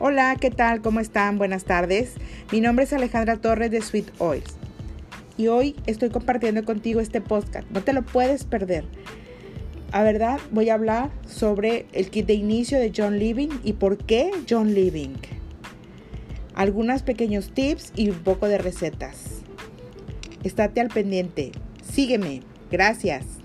Hola, ¿qué tal? ¿Cómo están? Buenas tardes. Mi nombre es Alejandra Torres de Sweet Oils. Y hoy estoy compartiendo contigo este podcast. No te lo puedes perder. A verdad, voy a hablar sobre el kit de inicio de John Living y por qué John Living. Algunos pequeños tips y un poco de recetas. Estate al pendiente. Sígueme. Gracias.